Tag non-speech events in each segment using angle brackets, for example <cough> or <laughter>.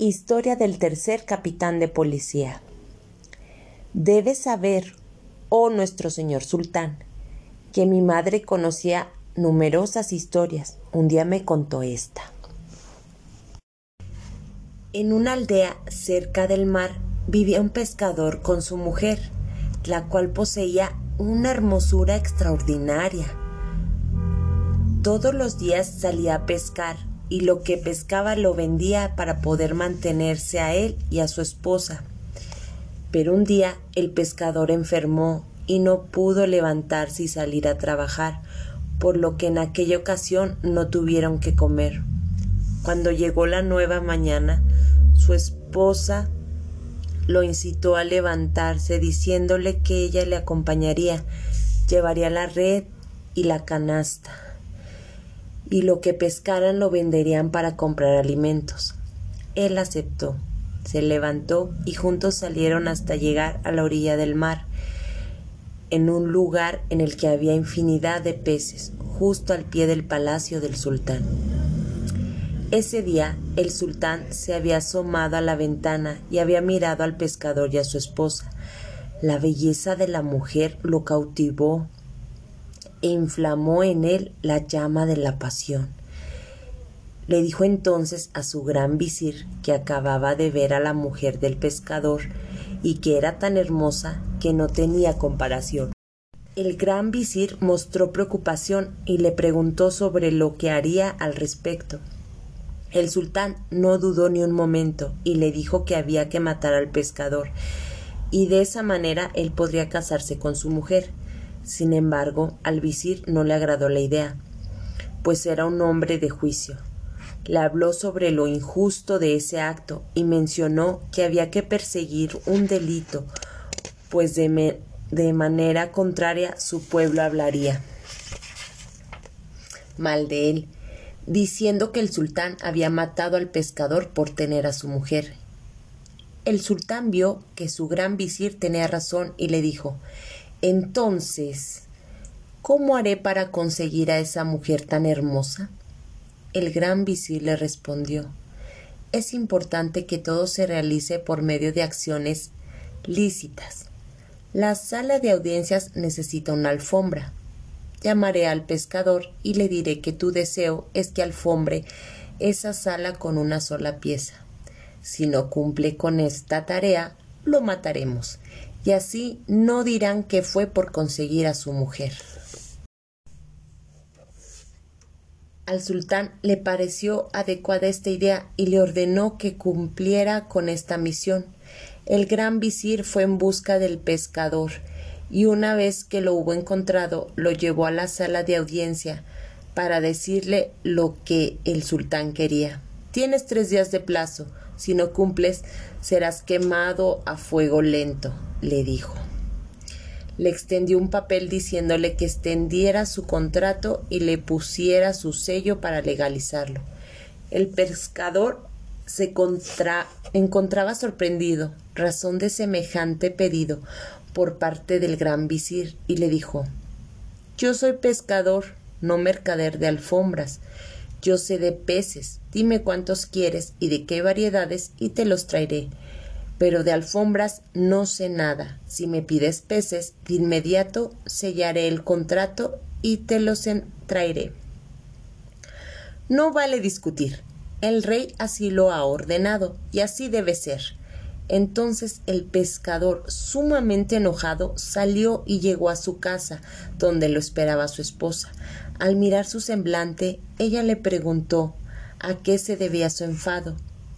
Historia del tercer capitán de policía. Debes saber, oh nuestro señor sultán, que mi madre conocía numerosas historias. Un día me contó esta. En una aldea cerca del mar vivía un pescador con su mujer, la cual poseía una hermosura extraordinaria. Todos los días salía a pescar y lo que pescaba lo vendía para poder mantenerse a él y a su esposa. Pero un día el pescador enfermó y no pudo levantarse y salir a trabajar, por lo que en aquella ocasión no tuvieron que comer. Cuando llegó la nueva mañana, su esposa lo incitó a levantarse diciéndole que ella le acompañaría, llevaría la red y la canasta y lo que pescaran lo venderían para comprar alimentos. Él aceptó, se levantó y juntos salieron hasta llegar a la orilla del mar, en un lugar en el que había infinidad de peces, justo al pie del palacio del sultán. Ese día el sultán se había asomado a la ventana y había mirado al pescador y a su esposa. La belleza de la mujer lo cautivó inflamó en él la llama de la pasión. Le dijo entonces a su gran visir que acababa de ver a la mujer del pescador y que era tan hermosa que no tenía comparación. El gran visir mostró preocupación y le preguntó sobre lo que haría al respecto. El sultán no dudó ni un momento y le dijo que había que matar al pescador, y de esa manera él podría casarse con su mujer. Sin embargo, al visir no le agradó la idea, pues era un hombre de juicio. Le habló sobre lo injusto de ese acto y mencionó que había que perseguir un delito, pues de, de manera contraria su pueblo hablaría mal de él, diciendo que el sultán había matado al pescador por tener a su mujer. El sultán vio que su gran visir tenía razón y le dijo entonces, ¿cómo haré para conseguir a esa mujer tan hermosa? El gran visir le respondió Es importante que todo se realice por medio de acciones lícitas. La sala de audiencias necesita una alfombra. Llamaré al pescador y le diré que tu deseo es que alfombre esa sala con una sola pieza. Si no cumple con esta tarea, lo mataremos y así no dirán que fue por conseguir a su mujer. Al sultán le pareció adecuada esta idea y le ordenó que cumpliera con esta misión. El gran visir fue en busca del pescador y una vez que lo hubo encontrado lo llevó a la sala de audiencia para decirle lo que el sultán quería. Tienes tres días de plazo. Si no cumples, serás quemado a fuego lento le dijo. Le extendió un papel diciéndole que extendiera su contrato y le pusiera su sello para legalizarlo. El pescador se encontraba sorprendido, razón de semejante pedido por parte del gran visir, y le dijo Yo soy pescador, no mercader de alfombras. Yo sé de peces, dime cuántos quieres y de qué variedades, y te los traeré pero de alfombras no sé nada. Si me pides peces, de inmediato sellaré el contrato y te los traeré. No vale discutir. El rey así lo ha ordenado, y así debe ser. Entonces el pescador, sumamente enojado, salió y llegó a su casa, donde lo esperaba su esposa. Al mirar su semblante, ella le preguntó a qué se debía su enfado.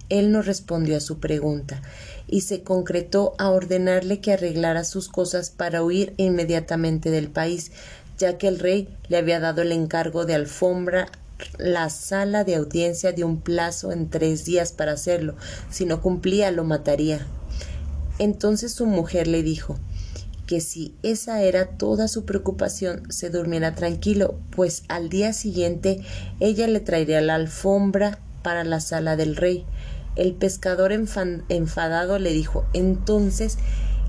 Él no respondió a su pregunta y se concretó a ordenarle que arreglara sus cosas para huir inmediatamente del país, ya que el rey le había dado el encargo de alfombra la sala de audiencia de un plazo en tres días para hacerlo. Si no cumplía, lo mataría. Entonces su mujer le dijo que si esa era toda su preocupación, se durmiera tranquilo, pues al día siguiente ella le traería la alfombra para la sala del rey. El pescador enfadado le dijo entonces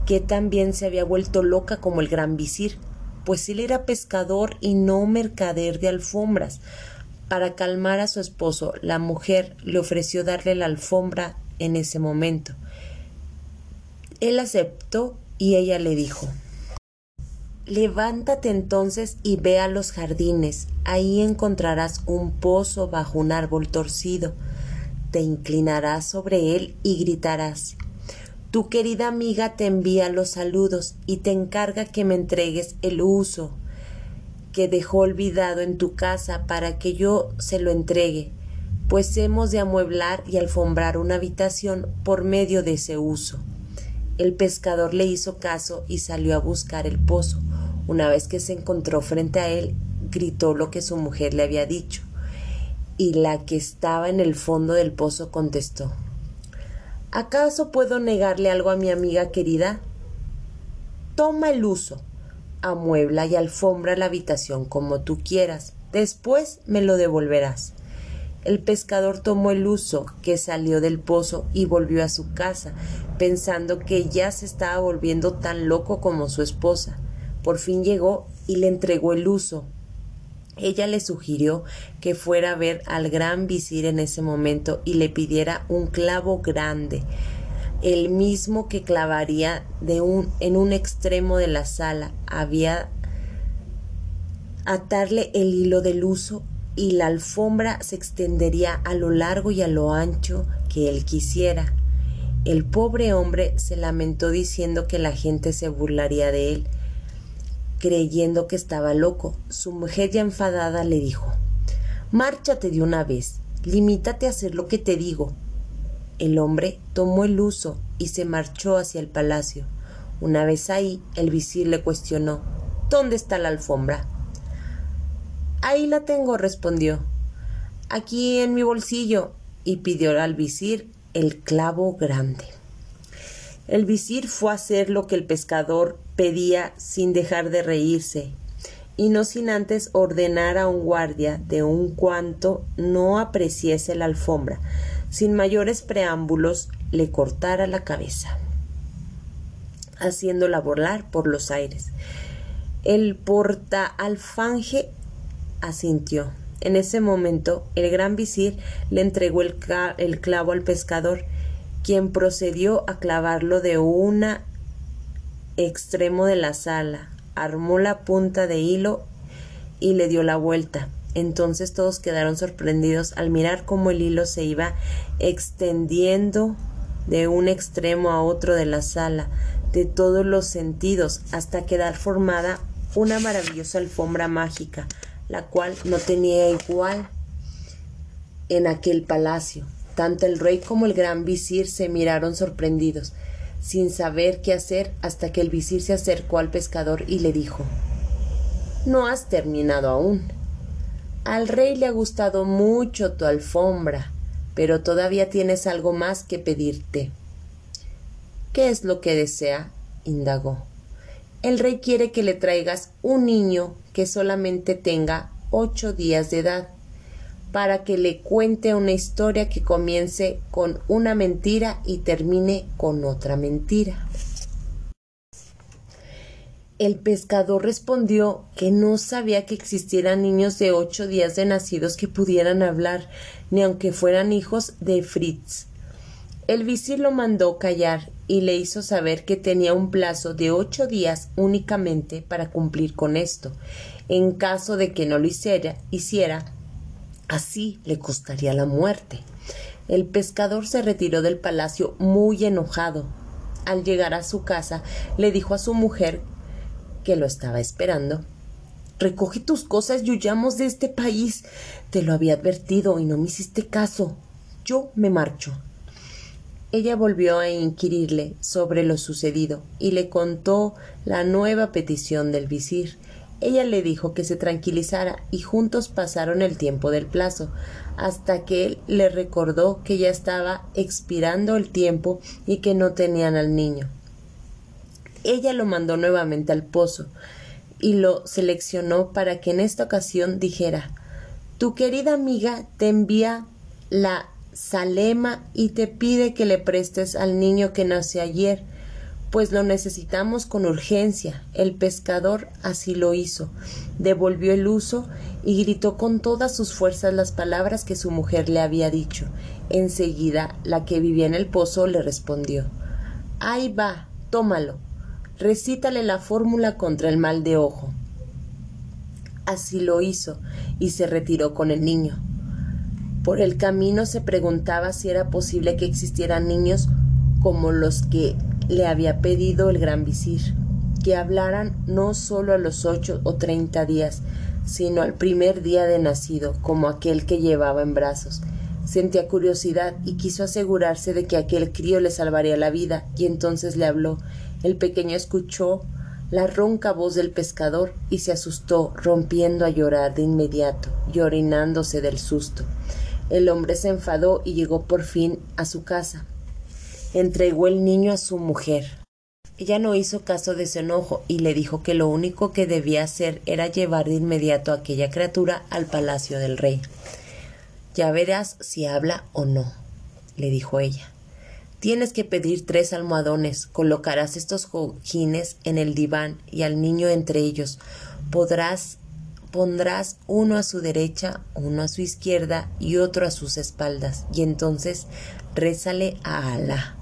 que también se había vuelto loca como el gran visir, pues él era pescador y no mercader de alfombras. Para calmar a su esposo, la mujer le ofreció darle la alfombra en ese momento. Él aceptó y ella le dijo Levántate entonces y ve a los jardines, ahí encontrarás un pozo bajo un árbol torcido. Te inclinarás sobre él y gritarás Tu querida amiga te envía los saludos y te encarga que me entregues el uso que dejó olvidado en tu casa para que yo se lo entregue, pues hemos de amueblar y alfombrar una habitación por medio de ese uso. El pescador le hizo caso y salió a buscar el pozo. Una vez que se encontró frente a él, gritó lo que su mujer le había dicho, y la que estaba en el fondo del pozo contestó ¿Acaso puedo negarle algo a mi amiga querida? Toma el uso, amuebla y alfombra la habitación como tú quieras, después me lo devolverás. El pescador tomó el uso que salió del pozo y volvió a su casa, pensando que ya se estaba volviendo tan loco como su esposa. Por fin llegó y le entregó el uso. Ella le sugirió que fuera a ver al gran visir en ese momento y le pidiera un clavo grande, el mismo que clavaría en un extremo de la sala. Había atarle el hilo del uso y la alfombra se extendería a lo largo y a lo ancho que él quisiera. El pobre hombre se lamentó diciendo que la gente se burlaría de él, creyendo que estaba loco. Su mujer ya enfadada le dijo Márchate de una vez, limítate a hacer lo que te digo. El hombre tomó el uso y se marchó hacia el palacio. Una vez ahí, el visir le cuestionó ¿Dónde está la alfombra? Ahí la tengo, respondió. Aquí en mi bolsillo. y pidió al visir el clavo grande. El visir fue a hacer lo que el pescador pedía sin dejar de reírse, y no sin antes ordenar a un guardia de un cuanto no apreciese la alfombra, sin mayores preámbulos le cortara la cabeza, haciéndola volar por los aires. El portaalfanje asintió. En ese momento el gran visir le entregó el, clavo al pescador, quien procedió a clavarlo de un extremo de la sala, armó la punta de hilo y le dio la vuelta. Entonces todos quedaron sorprendidos al mirar cómo el hilo se iba extendiendo de un extremo a otro de la sala, de todos los sentidos, hasta quedar formada una maravillosa alfombra mágica, la cual no tenía igual en aquel palacio. Tanto el rey como el gran visir se miraron sorprendidos, sin saber qué hacer, hasta que el visir se acercó al pescador y le dijo No has terminado aún. Al rey le ha gustado mucho tu alfombra, pero todavía tienes algo más que pedirte. ¿Qué es lo que desea? indagó. El rey quiere que le traigas un niño que solamente tenga ocho días de edad, para que le cuente una historia que comience con una mentira y termine con otra mentira. El pescador respondió que no sabía que existieran niños de ocho días de nacidos que pudieran hablar, ni aunque fueran hijos de Fritz. El visir lo mandó callar y le hizo saber que tenía un plazo de ocho días únicamente para cumplir con esto. En caso de que no lo hiciera, hiciera así le costaría la muerte. El pescador se retiró del palacio muy enojado. Al llegar a su casa, le dijo a su mujer que lo estaba esperando. Recoge tus cosas y huyamos de este país. Te lo había advertido y no me hiciste caso. Yo me marcho. Ella volvió a inquirirle sobre lo sucedido y le contó la nueva petición del visir. Ella le dijo que se tranquilizara y juntos pasaron el tiempo del plazo, hasta que él le recordó que ya estaba expirando el tiempo y que no tenían al niño. Ella lo mandó nuevamente al pozo y lo seleccionó para que en esta ocasión dijera Tu querida amiga te envía la Salema y te pide que le prestes al niño que nació ayer, Pues lo necesitamos con urgencia. El pescador así lo hizo. Devolvió el uso y gritó con todas sus fuerzas las palabras que su mujer le había dicho. Enseguida, la que vivía en el pozo le respondió Ahí va, tómalo. Recítale la fórmula contra el mal de ojo. Así lo hizo y se retiró con el niño. Por el camino se preguntaba si era posible que existieran niños como los que le había pedido el gran visir, que hablaran no solo a los ocho o treinta días, sino al primer día de nacido, como aquel que llevaba en brazos. Sentía curiosidad y quiso asegurarse de que aquel crío le salvaría la vida, y entonces le habló. El pequeño escuchó la ronca voz del pescador y se asustó, rompiendo a llorar de inmediato y orinándose del susto. El hombre se enfadó y llegó por fin a su casa. Entregó el niño a su mujer. Ella no hizo caso de su enojo y le dijo que lo único que debía hacer era llevar de inmediato a aquella criatura al palacio del rey. Ya verás si habla o no, le dijo ella. Tienes que pedir tres almohadones, colocarás estos cojines en el diván y al niño entre ellos. Podrás pondrás uno a su derecha, uno a su izquierda y otro a sus espaldas, y entonces rézale a Alá.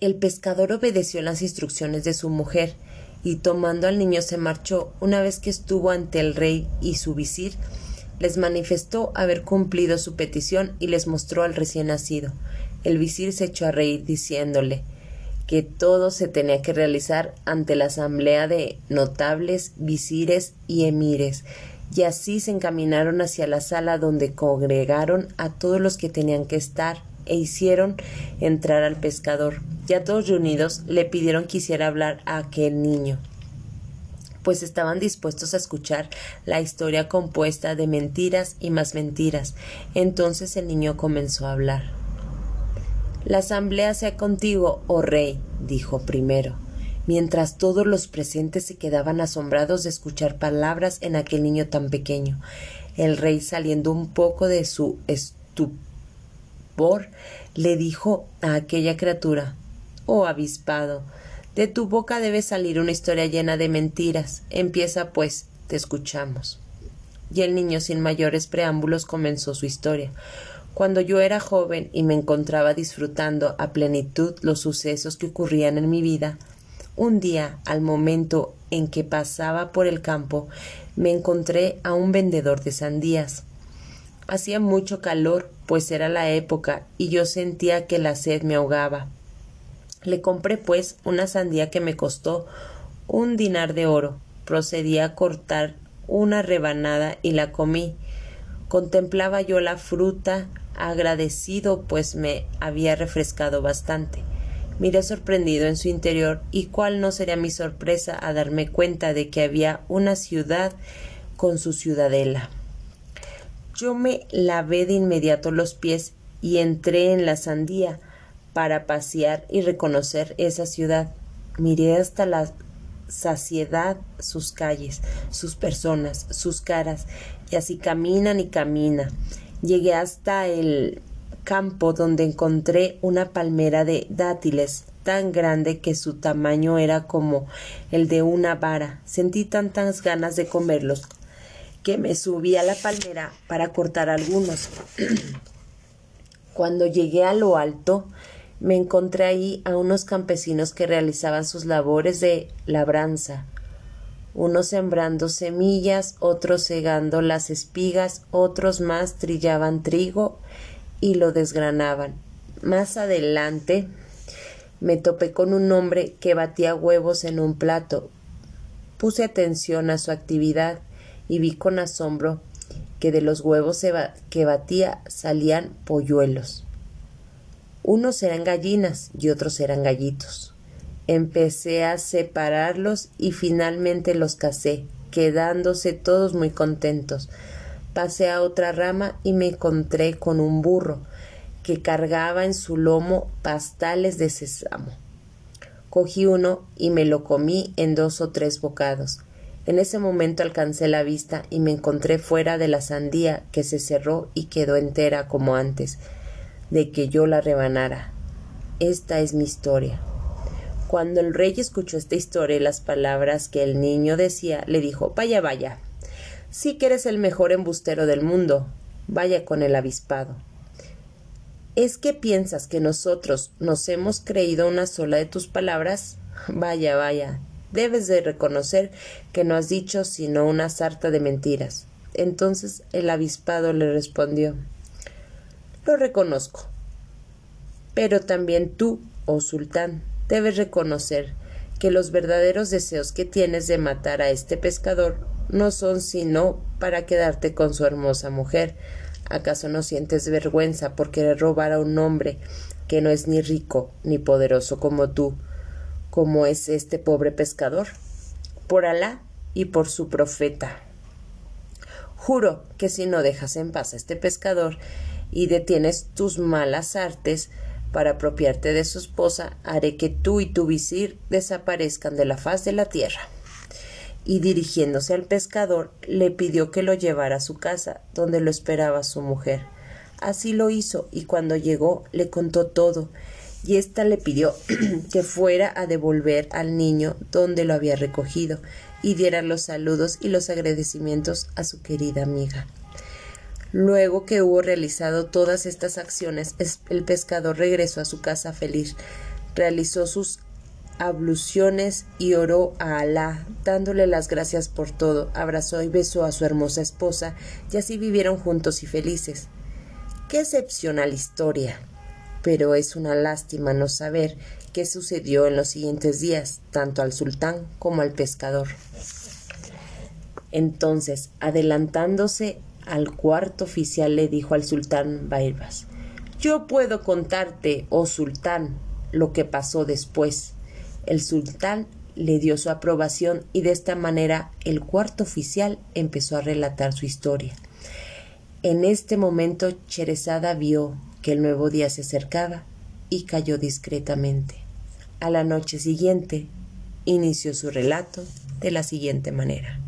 El pescador obedeció las instrucciones de su mujer, y tomando al niño se marchó. Una vez que estuvo ante el rey y su visir, les manifestó haber cumplido su petición y les mostró al recién nacido. El visir se echó a reír, diciéndole que todo se tenía que realizar ante la asamblea de notables, visires y emires, y así se encaminaron hacia la sala donde congregaron a todos los que tenían que estar e hicieron entrar al pescador. Ya todos reunidos le pidieron que hiciera hablar a aquel niño pues estaban dispuestos a escuchar la historia compuesta de mentiras y más mentiras. Entonces el niño comenzó a hablar. La asamblea sea contigo, oh rey, dijo primero, mientras todos los presentes se quedaban asombrados de escuchar palabras en aquel niño tan pequeño. El rey, saliendo un poco de su estupor, le dijo a aquella criatura Oh avispado, de tu boca debe salir una historia llena de mentiras. Empieza, pues, te escuchamos. Y el niño, sin mayores preámbulos, comenzó su historia. Cuando yo era joven y me encontraba disfrutando a plenitud los sucesos que ocurrían en mi vida, un día, al momento en que pasaba por el campo, me encontré a un vendedor de sandías. Hacía mucho calor, pues era la época, y yo sentía que la sed me ahogaba. Le compré, pues, una sandía que me costó un dinar de oro. Procedí a cortar una rebanada y la comí. Contemplaba yo la fruta agradecido pues me había refrescado bastante. Miré sorprendido en su interior y cuál no sería mi sorpresa a darme cuenta de que había una ciudad con su ciudadela. Yo me lavé de inmediato los pies y entré en la sandía para pasear y reconocer esa ciudad. Miré hasta la saciedad sus calles, sus personas, sus caras, y así caminan y camina. Llegué hasta el campo donde encontré una palmera de dátiles tan grande que su tamaño era como el de una vara. Sentí tantas ganas de comerlos que me subí a la palmera para cortar algunos. <clears throat> Cuando llegué a lo alto, me encontré ahí a unos campesinos que realizaban sus labores de labranza unos sembrando semillas, otros segando las espigas, otros más trillaban trigo y lo desgranaban. Más adelante me topé con un hombre que batía huevos en un plato. Puse atención a su actividad y vi con asombro que de los huevos que batía salían polluelos. Unos eran gallinas y otros eran gallitos. Empecé a separarlos y finalmente los casé, quedándose todos muy contentos. Pasé a otra rama y me encontré con un burro que cargaba en su lomo pastales de sésamo. Cogí uno y me lo comí en dos o tres bocados. En ese momento alcancé la vista y me encontré fuera de la sandía que se cerró y quedó entera como antes de que yo la rebanara. esta es mi historia. Cuando el rey escuchó esta historia y las palabras que el niño decía, le dijo Vaya, vaya. Sí que eres el mejor embustero del mundo. Vaya con el avispado. ¿Es que piensas que nosotros nos hemos creído una sola de tus palabras? Vaya, vaya. Debes de reconocer que no has dicho sino una sarta de mentiras. Entonces el avispado le respondió Lo reconozco. Pero también tú, oh sultán, debes reconocer que los verdaderos deseos que tienes de matar a este pescador no son sino para quedarte con su hermosa mujer. ¿Acaso no sientes vergüenza por querer robar a un hombre que no es ni rico ni poderoso como tú, como es este pobre pescador? Por Alá y por su profeta. Juro que si no dejas en paz a este pescador y detienes tus malas artes, para apropiarte de su esposa, haré que tú y tu visir desaparezcan de la faz de la tierra. Y dirigiéndose al pescador, le pidió que lo llevara a su casa, donde lo esperaba su mujer. Así lo hizo, y cuando llegó le contó todo, y ésta le pidió <clears throat> que fuera a devolver al niño donde lo había recogido, y diera los saludos y los agradecimientos a su querida amiga. Luego que hubo realizado todas estas acciones, el pescador regresó a su casa feliz, realizó sus abluciones y oró a Alá, dándole las gracias por todo, abrazó y besó a su hermosa esposa, y así vivieron juntos y felices. Qué excepcional historia. Pero es una lástima no saber qué sucedió en los siguientes días, tanto al sultán como al pescador. Entonces, adelantándose al cuarto oficial le dijo al sultán Bairbas Yo puedo contarte, oh sultán, lo que pasó después. El sultán le dio su aprobación y de esta manera el cuarto oficial empezó a relatar su historia. En este momento Cherezada vio que el nuevo día se acercaba y cayó discretamente. A la noche siguiente inició su relato de la siguiente manera.